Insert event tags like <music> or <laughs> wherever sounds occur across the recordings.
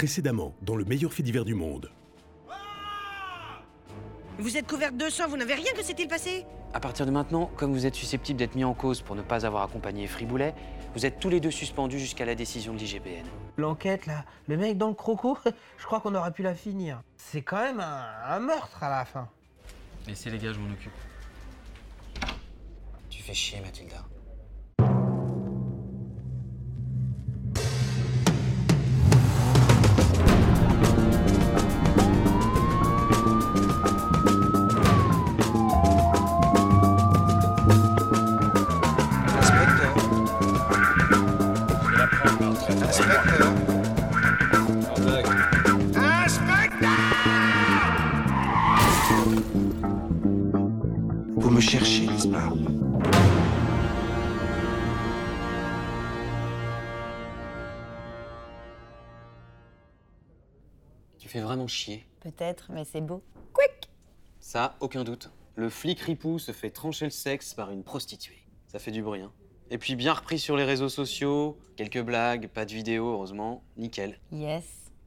Précédemment, dans le meilleur fait divers du monde. Vous êtes couverte de sang, vous n'avez rien que s'est-il passé? À partir de maintenant, comme vous êtes susceptible d'être mis en cause pour ne pas avoir accompagné Friboulet, vous êtes tous les deux suspendus jusqu'à la décision de l'IGPN. L'enquête, là, le mec dans le croco, <laughs> je crois qu'on aurait pu la finir. C'est quand même un, un meurtre à la fin. Laissez les gars, je m'en occupe. Tu fais chier, Mathilda. Me cherchez, n'est-ce pas Tu fais vraiment chier. Peut-être, mais c'est beau. Ça, aucun doute. Le flic ripou se fait trancher le sexe par une prostituée. Ça fait du bruit, hein. Et puis bien repris sur les réseaux sociaux, quelques blagues, pas de vidéo, heureusement, nickel. Yes.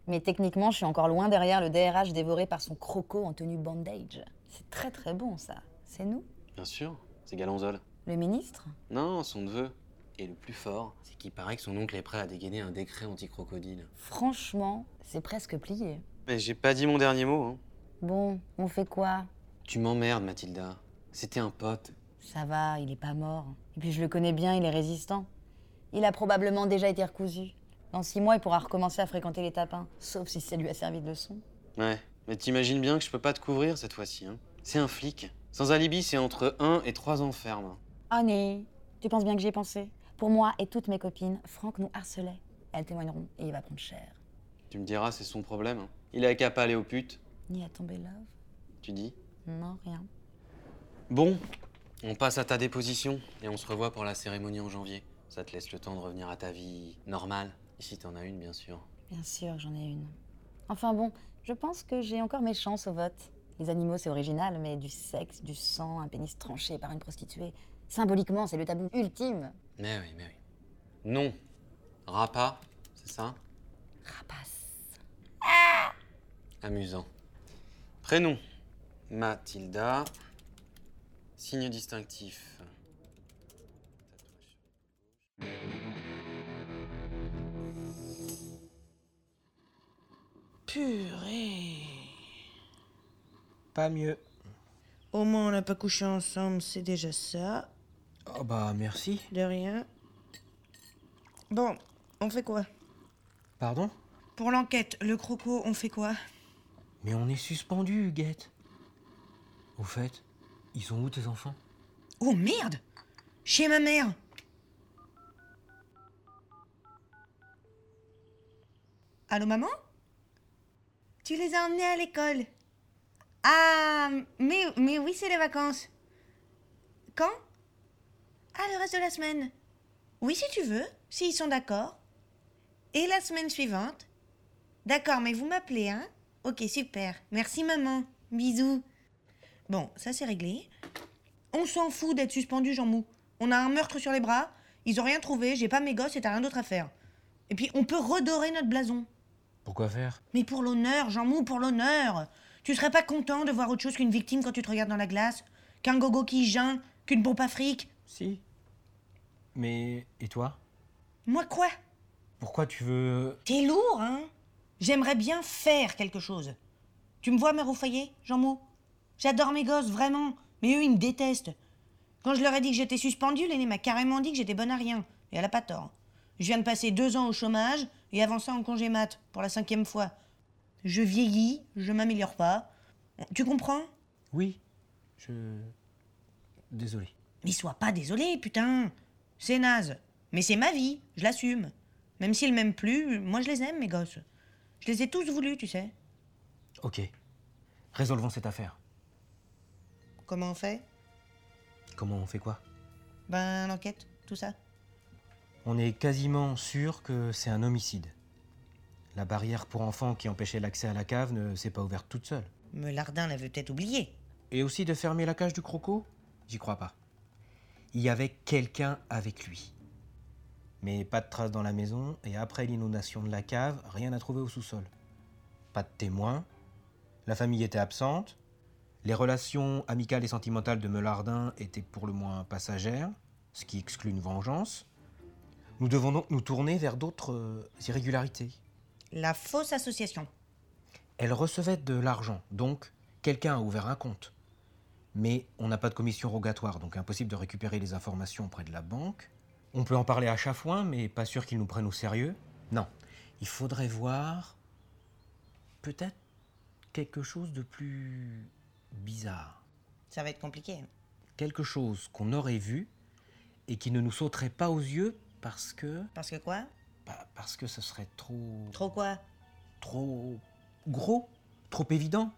Mais techniquement, je suis encore loin derrière le DRH dévoré par son croco en tenue bandage. C'est très très bon ça. C'est nous? Bien sûr, c'est Galanzol. Le ministre? Non, son neveu. Et le plus fort, c'est qu'il paraît que son oncle est prêt à dégainer un décret anti-crocodile. Franchement, c'est presque plié. Mais j'ai pas dit mon dernier mot, hein. Bon, on fait quoi? Tu m'emmerdes, Mathilda. C'était un pote. Ça va, il est pas mort. Et puis je le connais bien, il est résistant. Il a probablement déjà été recousu. Dans six mois, il pourra recommencer à fréquenter les tapins. Sauf si ça lui a servi de leçon. Ouais, mais t'imagines bien que je peux pas te couvrir cette fois-ci, hein. C'est un flic. Sans alibi, c'est entre 1 et 3 ans ferme. Annie, tu penses bien que j'y ai pensé? Pour moi et toutes mes copines, Franck nous harcelait. Elles témoigneront et il va prendre cher. Tu me diras, c'est son problème. hein. Il a qu'à pas aller aux putes, Ni à tomber love tu dis? Non, rien. Bon, on passe à ta déposition et on se revoit pour la cérémonie en janvier. Ça te laisse le temps de revenir à ta vie normale, si t'en as une, bien sûr. Bien sûr, j'en ai une. Enfin bon, je pense que j'ai encore mes chances au vote. Les animaux, c'est original, mais du sexe, du sang, un pénis tranché par une prostituée. Symboliquement, c'est le tabou ultime. Mais oui, mais oui. Non. Rapa, c'est ça? Rapace. Amusant. Prénom Mathilda. Signe distinctif. Purée. Pas mieux. Au moins, on n'a pas couché ensemble, c'est déjà ça. Oh bah merci. De rien. Bon, on fait quoi? Pardon? Pour l'enquête, le croco, on fait quoi? Mais on est suspendu, Huguette. Au fait, ils sont où tes enfants? Oh merde Chez ma mère Allô maman? Tu les as emmenés à l'école? Ah, mais, mais oui, c'est les vacances. Quand? Ah, le reste de la semaine. Oui, si tu veux, s'ils sont d'accord. Et la semaine suivante? D'accord, mais vous m'appelez, hein? Ok, super. Merci maman. Bisous. Bon, ça c'est réglé. On s'en fout d'être suspendu, Jean Mou. On a un meurtre sur les bras, ils ont rien trouvé, j'ai pas mes gosses et t'as rien d'autre à faire. Et puis on peut redorer notre blason. Pourquoi faire? Mais pour l'honneur, Jean Mou, pour l'honneur Tu serais pas content de voir autre chose qu'une victime quand tu te regardes dans la glace Qu'un gogo qui geint Qu'une pompe à fric Si. Mais. Et toi? Moi quoi? Pourquoi tu veux. T'es lourd, hein? J'aimerais bien faire quelque chose. Tu me vois, mère au foyer, Jean Mou J'adore mes gosses, vraiment. Mais eux, ils me détestent. Quand je leur ai dit que j'étais suspendue, l'aîné m'a carrément dit que j'étais bonne à rien. Et elle a pas tort. Je viens de passer deux ans au chômage et avant ça en congé mat, pour la cinquième fois. Je vieillis, je m'améliore pas. Tu comprends? Oui. Je. Désolé. Mais sois pas désolé, putain. C'est naze. Mais c'est ma vie, je l'assume. Même s'ils m'aiment plus, moi je les aime, mes gosses. Je les ai tous voulus, tu sais. Ok. Résolvons cette affaire. Comment on fait? Comment on fait quoi? Ben, l'enquête, tout ça. On est quasiment sûr que c'est un homicide. La barrière pour enfants qui empêchait l'accès à la cave ne s'est pas ouverte toute seule. Me Lardin l'avait peut-être oublié. Et aussi de fermer la cage du croco? J'y crois pas. Il y avait quelqu'un avec lui. Mais pas de traces dans la maison, et après l'inondation de la cave, rien à trouver au sous-sol. Pas de témoins, la famille était absente, les relations amicales et sentimentales de Melardin étaient pour le moins passagères, ce qui exclut une vengeance. Nous devons donc nous tourner vers d'autres euh, irrégularités. La fausse association. Elle recevait de l'argent, donc quelqu'un a ouvert un compte. Mais on n'a pas de commission rogatoire, donc impossible de récupérer les informations auprès de la banque. On peut en parler à Chafouin, mais pas sûr qu'ils nous prennent au sérieux. Non, il faudrait voir peut-être quelque chose de plus bizarre. Ça va être compliqué. Quelque chose qu'on aurait vu et qui ne nous sauterait pas aux yeux parce que... Parce que quoi? Parce que ce serait trop... Trop quoi? Trop gros, trop évident?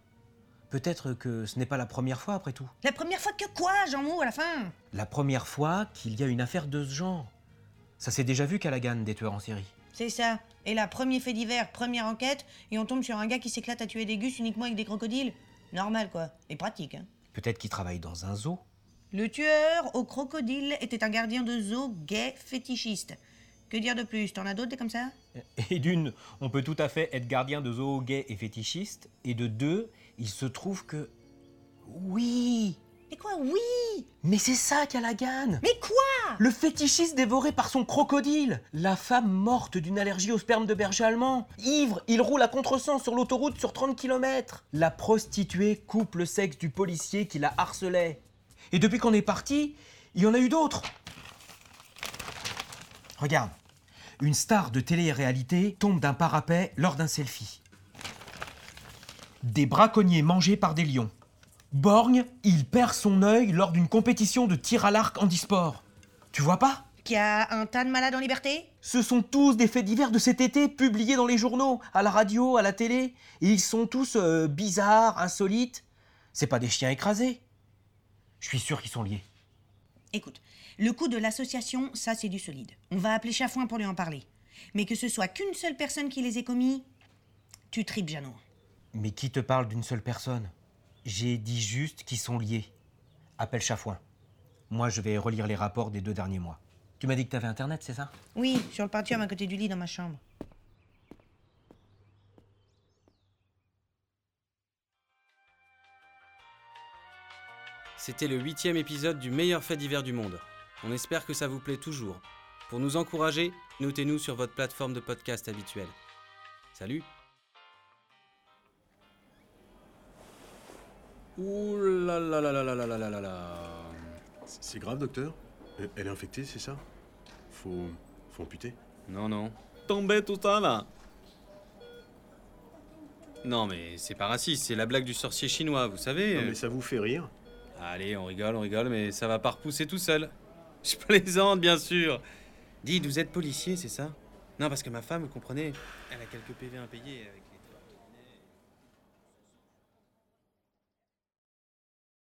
Peut-être que ce n'est pas la première fois après tout. La première fois que quoi, Jean-Mou, à la fin? La première fois qu'il y a une affaire de ce genre. Ça s'est déjà vu qu'à la des tueurs en série. C'est ça. Et là, premier fait divers, première enquête, et on tombe sur un gars qui s'éclate à tuer des gus uniquement avec des crocodiles. Normal, quoi. Et pratique, hein. Peut-être qu'il travaille dans un zoo. Le tueur au crocodile était un gardien de zoo gay fétichiste. Que dire de plus? T'en as d'autres des comme ça? <laughs> Et d'une, on peut tout à fait être gardien de zoo gay et fétichiste. Et de deux, il se trouve que. Oui. Mais quoi, oui? Mais c'est ça qu'a la Ganne Mais quoi? Le fétichiste dévoré par son crocodile. La femme morte d'une allergie au sperme de berger allemand. Ivre, il roule à contresens sur l'autoroute sur 30 km La prostituée coupe le sexe du policier qui la harcelait. Et depuis qu'on est parti, il y en a eu d'autres Regarde, une star de télé-réalité tombe d'un parapet lors d'un selfie. Des braconniers mangés par des lions. Borgne, il perd son œil lors d'une compétition de tir à l'arc handisport. Tu vois pas? Qu'il y a un tas de malades en liberté? Ce sont tous des faits divers de cet été publiés dans les journaux, à la radio, à la télé. Et ils sont tous euh, bizarres, insolites. C'est pas des chiens écrasés. Je suis sûr qu'ils sont liés. Écoute, le coup de l'association, ça c'est du solide. On va appeler Chafouin pour lui en parler. Mais que ce soit qu'une seule personne qui les ait commis, tu tripes, Jeannot. Mais qui te parle d'une seule personne? J'ai dit juste qu'ils sont liés. Appelle Chafouin. Moi, je vais relire les rapports des deux derniers mois. Tu m'as dit que t'avais Internet, c'est ça? Oui, sur le pentium à côté du lit dans ma chambre. C'était le huitième épisode du meilleur fait divers du monde. On espère que ça vous plaît toujours. Pour nous encourager, notez-nous sur votre plateforme de podcast habituelle. Salut Ouh là là là là là là là là là là C'est grave, docteur? Elle- Elle est infectée, c'est ça? Faut. Faut amputer? Non, non. Tombez tout ça là Non mais c'est pas raciste, c'est la blague du sorcier chinois, vous savez. Non, mais ça vous fait rire? Allez, on rigole, on rigole, mais ça va pas repousser tout seul. <laughs> Je plaisante, bien sûr. Dites, vous êtes policier, c'est ça? Non, parce que ma femme, vous comprenez, elle a quelques PV impayés avec les...